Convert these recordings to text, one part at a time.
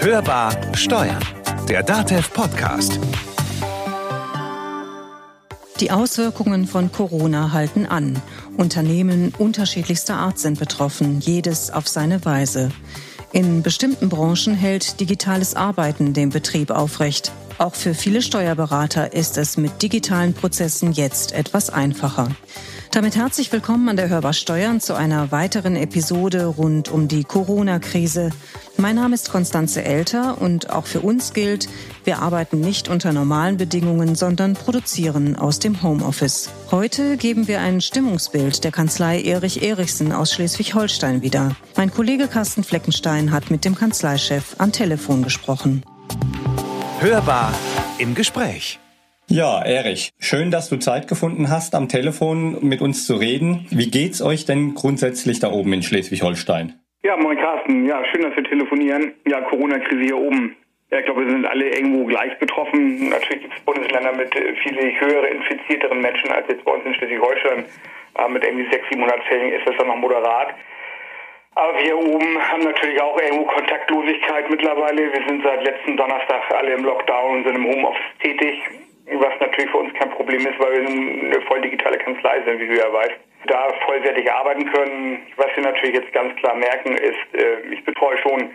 Hörbar Steuern, der DATEV Podcast. Die Auswirkungen von Corona halten an. Unternehmen unterschiedlichster Art sind betroffen, jedes auf seine Weise. In bestimmten Branchen hält digitales Arbeiten den Betrieb aufrecht. Auch für viele Steuerberater ist es mit digitalen Prozessen jetzt etwas einfacher. Damit herzlich willkommen an der Hörbar Steuern zu einer weiteren Episode rund um die Corona-Krise. Mein Name ist Konstanze Elter und auch für uns gilt, wir arbeiten nicht unter normalen Bedingungen, sondern produzieren aus dem Homeoffice. Heute geben wir ein Stimmungsbild der Kanzlei Erich Erichsen aus Schleswig-Holstein wieder. Mein Kollege Carsten Fleckenstein hat mit dem Kanzleichef am Telefon gesprochen. Hörbar im Gespräch. Ja, Erich, schön, dass du Zeit gefunden hast, am Telefon mit uns zu reden. Wie geht's euch denn grundsätzlich da oben in Schleswig-Holstein? Ja, moin Carsten. Ja, schön, dass wir telefonieren. Ja, Corona-Krise hier oben. Ja, ich glaube, wir sind alle irgendwo gleich betroffen. Natürlich gibt es Bundesländer mit äh, viel höhere infizierteren Menschen als jetzt bei uns in Schleswig-Holstein. Äh, mit irgendwie 600, 700 Fällen ist das dann noch moderat. Aber wir oben haben natürlich auch irgendwo Kontaktlosigkeit mittlerweile. Wir sind seit letzten Donnerstag alle im Lockdown und sind im Homeoffice tätig, was natürlich für uns kein Problem ist, weil wir eine voll digitale Kanzlei sind, wie du ja weißt. Da vollwertig arbeiten können. Was wir natürlich jetzt ganz klar merken, ist, äh, ich betreue schon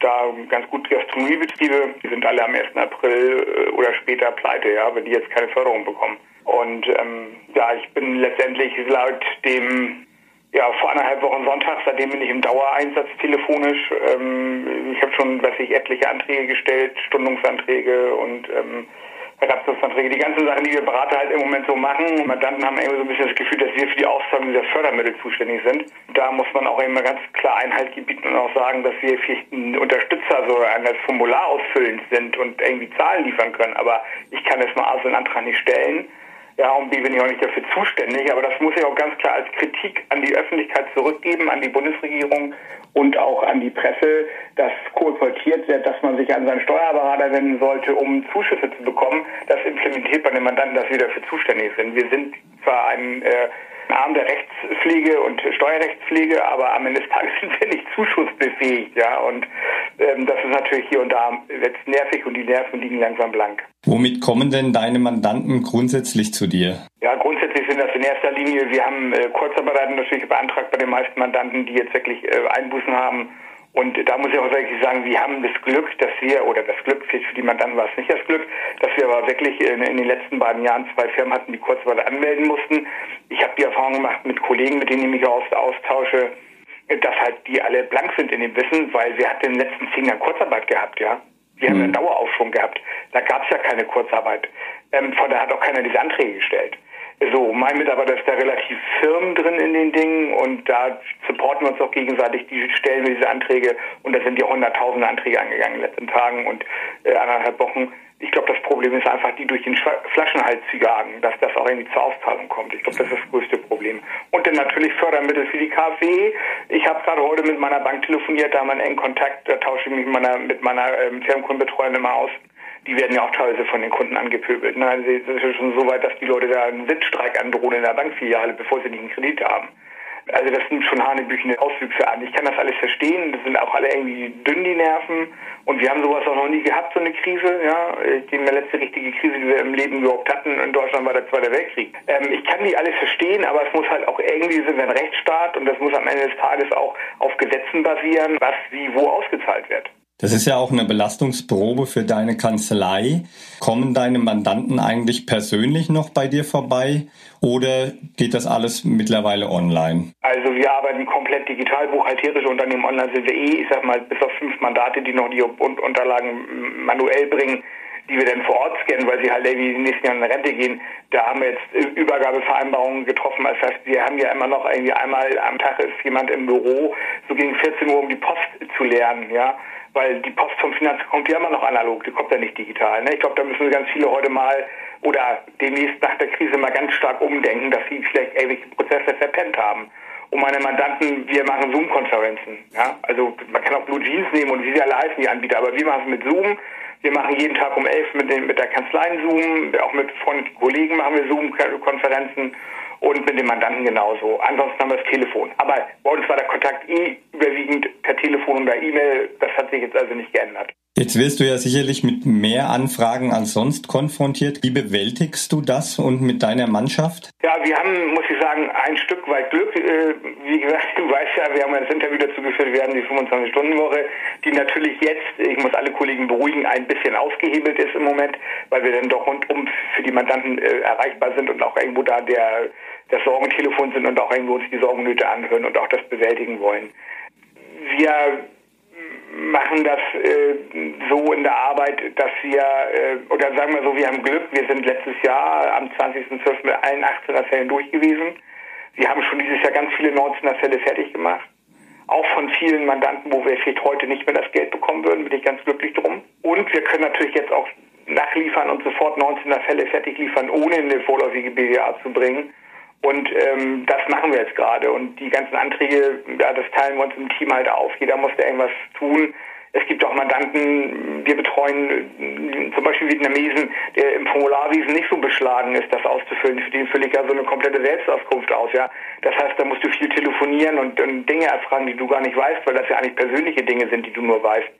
da ganz gut Gastronomiebetriebe. Die sind alle am 1. April äh, oder später pleite, ja, wenn die jetzt keine Förderung bekommen. Und ähm, ja, ich bin letztendlich laut dem ja, vor anderthalb Wochen Sonntag, seitdem bin ich im Dauereinsatz telefonisch. Ähm, ich habe schon, weiß ich, etliche Anträge gestellt, Stundungsanträge und ähm, Ersatzungsanträge, die ganzen Sachen, die wir Berater halt im Moment so machen. Mandanten haben irgendwie so ein bisschen das Gefühl, dass wir für die Auszahlung dieser Fördermittel zuständig sind. Da muss man auch immer ganz klar Einhalt gebieten und auch sagen, dass wir vielleicht ein Unterstützer so eines Formular ausfüllend sind und irgendwie Zahlen liefern können. Aber ich kann jetzt mal so einen Antrag nicht stellen ja, und B bin ich auch nicht dafür zuständig, aber das muss ich auch ganz klar als Kritik an die Öffentlichkeit zurückgeben, an die Bundesregierung und auch an die Presse, dass kolportiert wird, dass man sich an seinen Steuerberater wenden sollte, um Zuschüsse zu bekommen. Das implementiert bei den Mandanten, dass wir dafür zuständig sind. Wir sind zwar ein äh, Arm der Rechtspflege und Steuerrechtspflege, aber am Ende des Tages sind wir nicht zuschussbefähigt, ja. Und das ist natürlich hier und da jetzt nervig und die Nerven liegen langsam blank. Womit kommen denn deine Mandanten grundsätzlich zu dir? Ja, grundsätzlich sind das in erster Linie, wir haben äh, Kurzarbeiten natürlich beantragt bei den meisten Mandanten, die jetzt wirklich äh, Einbußen haben und da muss ich auch wirklich sagen, wir haben das Glück, dass wir, oder das Glück, für die Mandanten war es nicht das Glück, dass wir aber wirklich in, in den letzten beiden Jahren zwei Firmen hatten, die Kurzarbeit anmelden mussten. Ich habe die Erfahrung gemacht mit Kollegen, mit denen ich mich austausche, dass halt die alle blank sind in dem Wissen, weil wir hatten in den letzten zehn Jahren Kurzarbeit gehabt, ja. Wir mhm. haben einen Daueraufschwung gehabt. Da gab es ja keine Kurzarbeit. Ähm, von daher hat auch keiner diese Anträge gestellt. So, mein Mitarbeiter ist da relativ firm drin in den Dingen und da supporten wir uns auch gegenseitig, die stellen wir diese Anträge und da sind ja hunderttausende Anträge angegangen in den letzten Tagen und äh, anderthalb Wochen. Ich glaube, das Problem ist einfach, die durch den Flaschenhals zu jagen, dass das auch irgendwie zur Auszahlung kommt. Ich glaube, das ist das größte Problem. Und dann natürlich Fördermittel für die KfW. Ich habe gerade heute mit meiner Bank telefoniert, da haben wir einen engen Kontakt, da tausche ich mich mit meiner, mit meiner ähm, Firmenkundenbetreuung immer aus die werden ja auch teilweise von den Kunden angepöbelt. Ne? Also es ist ja schon so weit, dass die Leute da einen Sitzstreik androhen in der Bankfiliale, bevor sie nicht einen Kredit haben. Also das nimmt schon hanebüchene Auswüchse an. Ich kann das alles verstehen. Das sind auch alle irgendwie dünn, die Nerven. Und wir haben sowas auch noch nie gehabt, so eine Krise. Ja, die letzte richtige Krise, die wir im Leben überhaupt hatten in Deutschland, war der Zweite Weltkrieg. Ähm, ich kann die alles verstehen, aber es muss halt auch irgendwie, sind wir ein Rechtsstaat und das muss am Ende des Tages auch auf Gesetzen basieren, was wie wo ausgezahlt wird. Das ist ja auch eine Belastungsprobe für deine Kanzlei. Kommen deine Mandanten eigentlich persönlich noch bei dir vorbei oder geht das alles mittlerweile online? Also wir arbeiten komplett digital, buchhalterische Unternehmen online sind wir eh, ich sag mal, bis auf fünf Mandate, die noch die Unterlagen manuell bringen die wir dann vor Ort scannen, weil sie halt irgendwie den nächsten Jahren in Rente gehen. Da haben wir jetzt Übergabevereinbarungen getroffen. Das heißt, wir haben ja immer noch irgendwie einmal am Tag ist jemand im Büro, so gegen 14 Uhr, um die Post zu lernen, ja weil die Post vom Finanzamt kommt ja immer noch analog, die kommt ja nicht digital. Ne? Ich glaube, da müssen ganz viele heute mal oder demnächst nach der Krise mal ganz stark umdenken, dass sie vielleicht irgendwelche Prozesse verpennt haben. Und meine Mandanten, wir machen Zoom-Konferenzen. Ja? Also man kann auch Blue Jeans nehmen und wie sie alle heißen, die Anbieter, aber wir machen es mit Zoom. Wir machen jeden Tag um elf mit, den, mit der Kanzlei Zoom, auch mit und Kollegen machen wir Zoom-Konferenzen. Und mit dem Mandanten genauso. Ansonsten haben wir das Telefon. Aber bei uns war der Kontakt eh überwiegend per Telefon oder E-Mail. Das hat sich jetzt also nicht geändert. Jetzt wirst du ja sicherlich mit mehr Anfragen als sonst konfrontiert. Wie bewältigst du das und mit deiner Mannschaft? Ja, wir haben, muss ich sagen, ein Stück weit Glück. Äh, wie gesagt, du weißt ja, wir haben ein Interview dazu geführt, wir haben die 25-Stunden-Woche, die natürlich jetzt, ich muss alle Kollegen beruhigen, ein bisschen ausgehebelt ist im Moment, weil wir dann doch rundum für die Mandanten äh, erreichbar sind und auch irgendwo da der, das Sorgentelefon sind und auch irgendwo uns die Sorgennöte anhören und auch das bewältigen wollen. Wir machen das äh, so in der Arbeit, dass wir, äh, oder sagen wir so, wir haben Glück, wir sind letztes Jahr am 20.12. mit allen 18er Fällen durch gewesen. Wir haben schon dieses Jahr ganz viele 19er Fälle fertig gemacht. Auch von vielen Mandanten, wo wir vielleicht heute nicht mehr das Geld bekommen würden, bin ich ganz glücklich drum. Und wir können natürlich jetzt auch nachliefern und sofort 19er Fälle fertig liefern, ohne eine vorläufige BWA zu bringen. Und ähm, das machen wir jetzt gerade. Und die ganzen Anträge, ja, das teilen wir uns im Team halt auf. Jeder muss da irgendwas tun. Es gibt auch Mandanten, wir betreuen äh, zum Beispiel Vietnamesen, der im Formularwesen nicht so beschlagen ist, das auszufüllen. Für den fülle ich ja so eine komplette Selbstauskunft aus, ja. Das heißt, da musst du viel telefonieren und, und Dinge erfragen, die du gar nicht weißt, weil das ja eigentlich persönliche Dinge sind, die du nur weißt.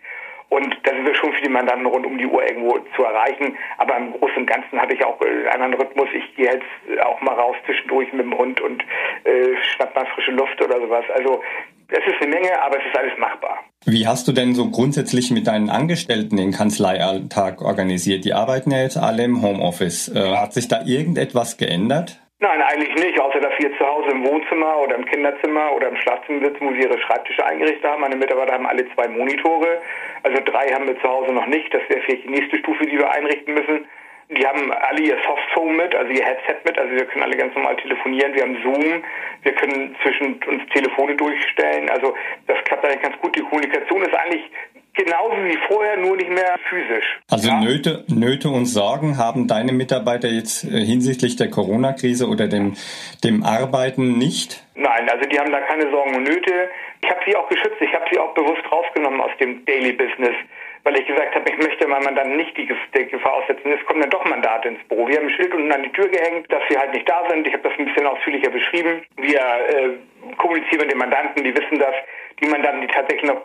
Und da sind wir schon für die Mandanten rund um die Uhr irgendwo zu erreichen. Aber im Großen und Ganzen habe ich auch einen anderen Rhythmus. Ich gehe jetzt auch mal raus zwischendurch mit dem Hund und äh, schnapp mal frische Luft oder sowas. Also es ist eine Menge, aber es ist alles machbar. Wie hast du denn so grundsätzlich mit deinen Angestellten den Kanzleialltag organisiert? Die arbeiten ja jetzt alle im Homeoffice. Äh, hat sich da irgendetwas geändert? Nein, eigentlich nicht, außer dass wir zu Hause im Wohnzimmer oder im Kinderzimmer oder im Schlafzimmer sitzen, wo sie ihre Schreibtische eingerichtet haben. Meine Mitarbeiter haben alle zwei Monitore. Also drei haben wir zu Hause noch nicht. Das wäre vielleicht die nächste Stufe, die wir einrichten müssen. Die haben alle ihr Softphone mit, also ihr Headset mit, also wir können alle ganz normal telefonieren. Wir haben Zoom, wir können zwischen uns Telefone durchstellen. Also das klappt eigentlich ganz gut. Die Kommunikation ist eigentlich genauso wie vorher, nur nicht mehr physisch. Also ja? Nöte, Nöte und Sorgen haben deine Mitarbeiter jetzt äh, hinsichtlich der Corona-Krise oder dem, dem Arbeiten nicht? Nein, also die haben da keine Sorgen und Nöte. Ich habe sie auch geschützt, ich habe sie auch bewusst rausgenommen aus dem Daily Business, weil ich gesagt habe, ich möchte meinem Mandanten nicht die Gefahr aussetzen. Es kommen dann doch Mandate ins Büro. Wir haben ein Schild unten an die Tür gehängt, dass sie halt nicht da sind. Ich habe das ein bisschen ausführlicher beschrieben. Wir äh, kommunizieren mit den Mandanten, die wissen das. Die Mandanten, die tatsächlich noch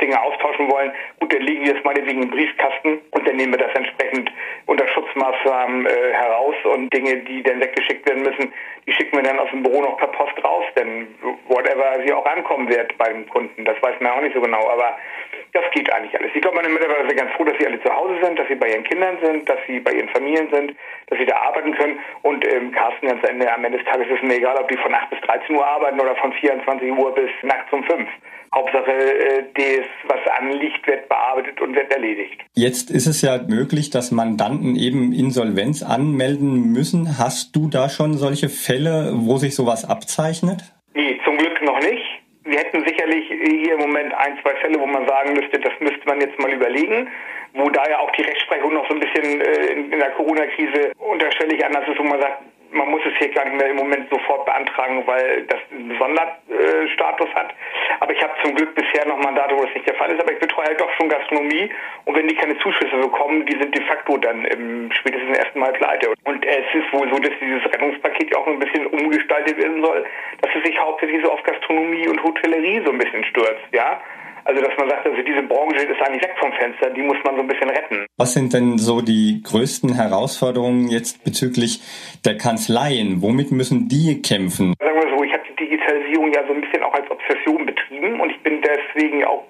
Dinge austauschen wollen, gut, dann legen wir es meinetwegen im Briefkasten und dann nehmen wir das entsprechend unter Schutzmaßnahmen äh, heraus. Und Dinge, die dann weggeschickt werden müssen, die schicken wir dann aus dem Büro noch per Post raus, denn whatever sie auch ankommen wird beim Kunden, das weiß man auch nicht so genau, aber das geht eigentlich alles. Ich glaube, meine Mitarbeiter sind ganz froh, dass sie alle zu Hause sind, dass sie bei ihren Kindern sind, dass sie bei ihren Familien sind, dass sie da arbeiten können. Und ähm, Carsten, ganz Ende, am Ende des Tages ist es mir egal, ob die von 8 bis 13 Uhr arbeiten oder von 24 Uhr bis nachts um 5. Hauptsache, äh, das, was anliegt, wird bearbeitet und wird erledigt. Jetzt ist es ja möglich, dass Mandanten eben Insolvenz anmelden müssen. Hast du da schon solche Fälle, wo sich sowas abzeichnet? Nee, zum Glück noch nicht. Hätten sicherlich hier im Moment ein, zwei Fälle, wo man sagen müsste, das müsste man jetzt mal überlegen wo da ja auch die Rechtsprechung noch so ein bisschen äh, in, in der Corona-Krise unterschwellig anders ist, wo man sagt, man muss es hier gar nicht mehr im Moment sofort beantragen, weil das einen Sonderstatus hat. Aber ich habe zum Glück bisher noch Mandate, wo das nicht der Fall ist. Aber ich betreue halt doch schon Gastronomie. Und wenn die keine Zuschüsse bekommen, die sind de facto dann im spätestens ersten Mal pleite. Und es ist wohl so, dass dieses Rettungspaket auch ein bisschen umgestaltet werden soll, dass es sich hauptsächlich so auf Gastronomie und Hotellerie so ein bisschen stürzt, ja. Also dass man sagt, also diese Branche ist eigentlich weg vom Fenster, die muss man so ein bisschen retten. Was sind denn so die größten Herausforderungen jetzt bezüglich der Kanzleien? Womit müssen die kämpfen? Sagen wir so, ich habe die Digitalisierung ja so ein bisschen auch als Obsession betrieben und ich bin deswegen auch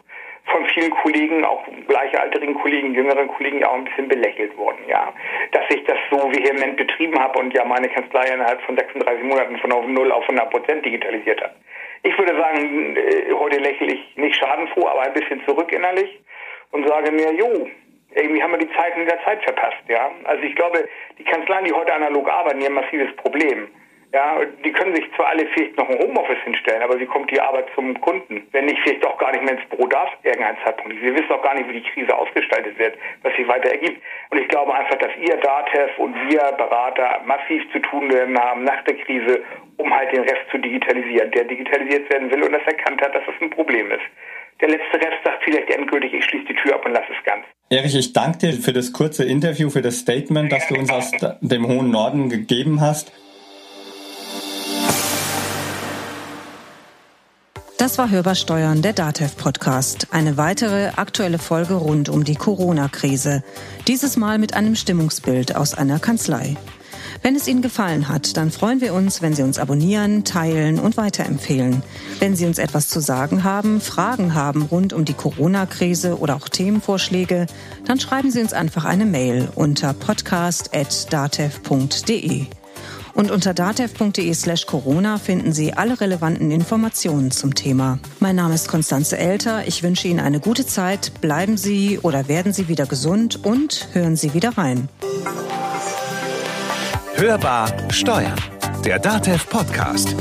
von vielen Kollegen, auch gleichaltrigen Kollegen, jüngeren Kollegen auch ein bisschen belächelt worden, ja. Dass ich das so vehement betrieben habe und ja meine Kanzlei innerhalb von 36 Monaten von auf 0 auf 100 Prozent digitalisiert habe. Ich würde sagen, äh, heute lächle ich nicht schadenfroh, aber ein bisschen zurück innerlich und sage mir, jo, irgendwie haben wir die Zeiten der Zeit verpasst, ja. Also ich glaube, die Kanzleien, die heute analog arbeiten, die haben ein massives Problem. Ja, die können sich zwar alle vielleicht noch ein Homeoffice hinstellen, aber wie kommt die Arbeit zum Kunden? Wenn ich vielleicht auch gar nicht mehr ins Büro darf, irgendein Zeitpunkt. Wir wissen auch gar nicht, wie die Krise ausgestaltet wird, was sich weiter ergibt. Und ich glaube einfach, dass ihr DATEV und wir Berater massiv zu tun haben nach der Krise, um halt den Rest zu digitalisieren, der digitalisiert werden will und das erkannt hat, dass das ein Problem ist. Der letzte Rest sagt vielleicht endgültig, ich schließe die Tür ab und lasse es ganz. Erich, ich danke dir für das kurze Interview, für das Statement, das du uns aus dem hohen Norden gegeben hast. Das war Hörbar Steuern, der DATEV Podcast. Eine weitere aktuelle Folge rund um die Corona-Krise. Dieses Mal mit einem Stimmungsbild aus einer Kanzlei. Wenn es Ihnen gefallen hat, dann freuen wir uns, wenn Sie uns abonnieren, teilen und weiterempfehlen. Wenn Sie uns etwas zu sagen haben, Fragen haben rund um die Corona-Krise oder auch Themenvorschläge, dann schreiben Sie uns einfach eine Mail unter podcast.datev.de. Und unter datev.de slash Corona finden Sie alle relevanten Informationen zum Thema. Mein Name ist Konstanze Elter. Ich wünsche Ihnen eine gute Zeit. Bleiben Sie oder werden Sie wieder gesund und hören Sie wieder rein. Hörbar Steuern. Der Datev Podcast.